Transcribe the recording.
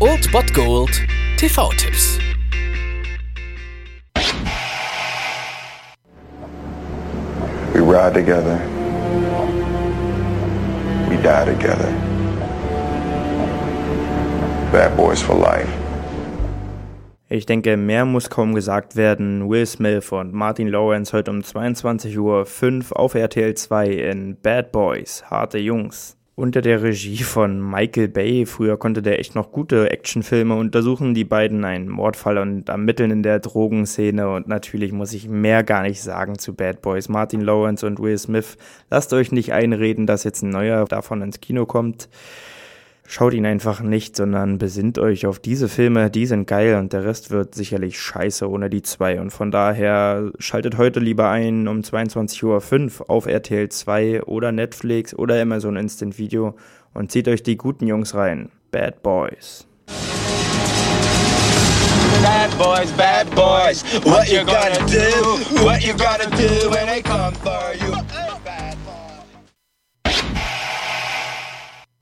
Old Bot Gold TV-Tipps. We ride together. We die together. Bad Boys for Life. Ich denke, mehr muss kaum gesagt werden. Will Smith und Martin Lawrence heute um 22.05 Uhr auf RTL 2 in Bad Boys, harte Jungs. Unter der Regie von Michael Bay, früher konnte der echt noch gute Actionfilme untersuchen, die beiden einen Mordfall und ermitteln in der Drogenszene und natürlich muss ich mehr gar nicht sagen zu Bad Boys. Martin Lawrence und Will Smith, lasst euch nicht einreden, dass jetzt ein neuer davon ins Kino kommt. Schaut ihn einfach nicht, sondern besinnt euch auf diese Filme, die sind geil und der Rest wird sicherlich scheiße ohne die zwei. Und von daher schaltet heute lieber ein um 22.05 Uhr auf RTL 2 oder Netflix oder Amazon Instant Video und zieht euch die guten Jungs rein. Bad Boys. Bad boys, bad boys, what you gonna do? What you gonna do when they come for you?